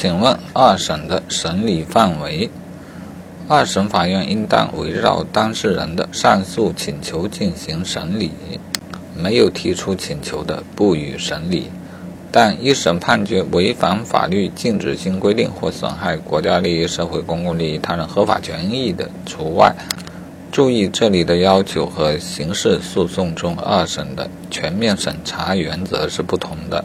请问二审的审理范围二审法院应当围绕当事人的上诉请求进行审理没有提出请求的不予审理。但一审判决违反法律禁止性规定或损害国家利益社会公共利益他人合法权益的除外。注意这里的要求和刑事诉讼中二审的全面审查原则是不同的。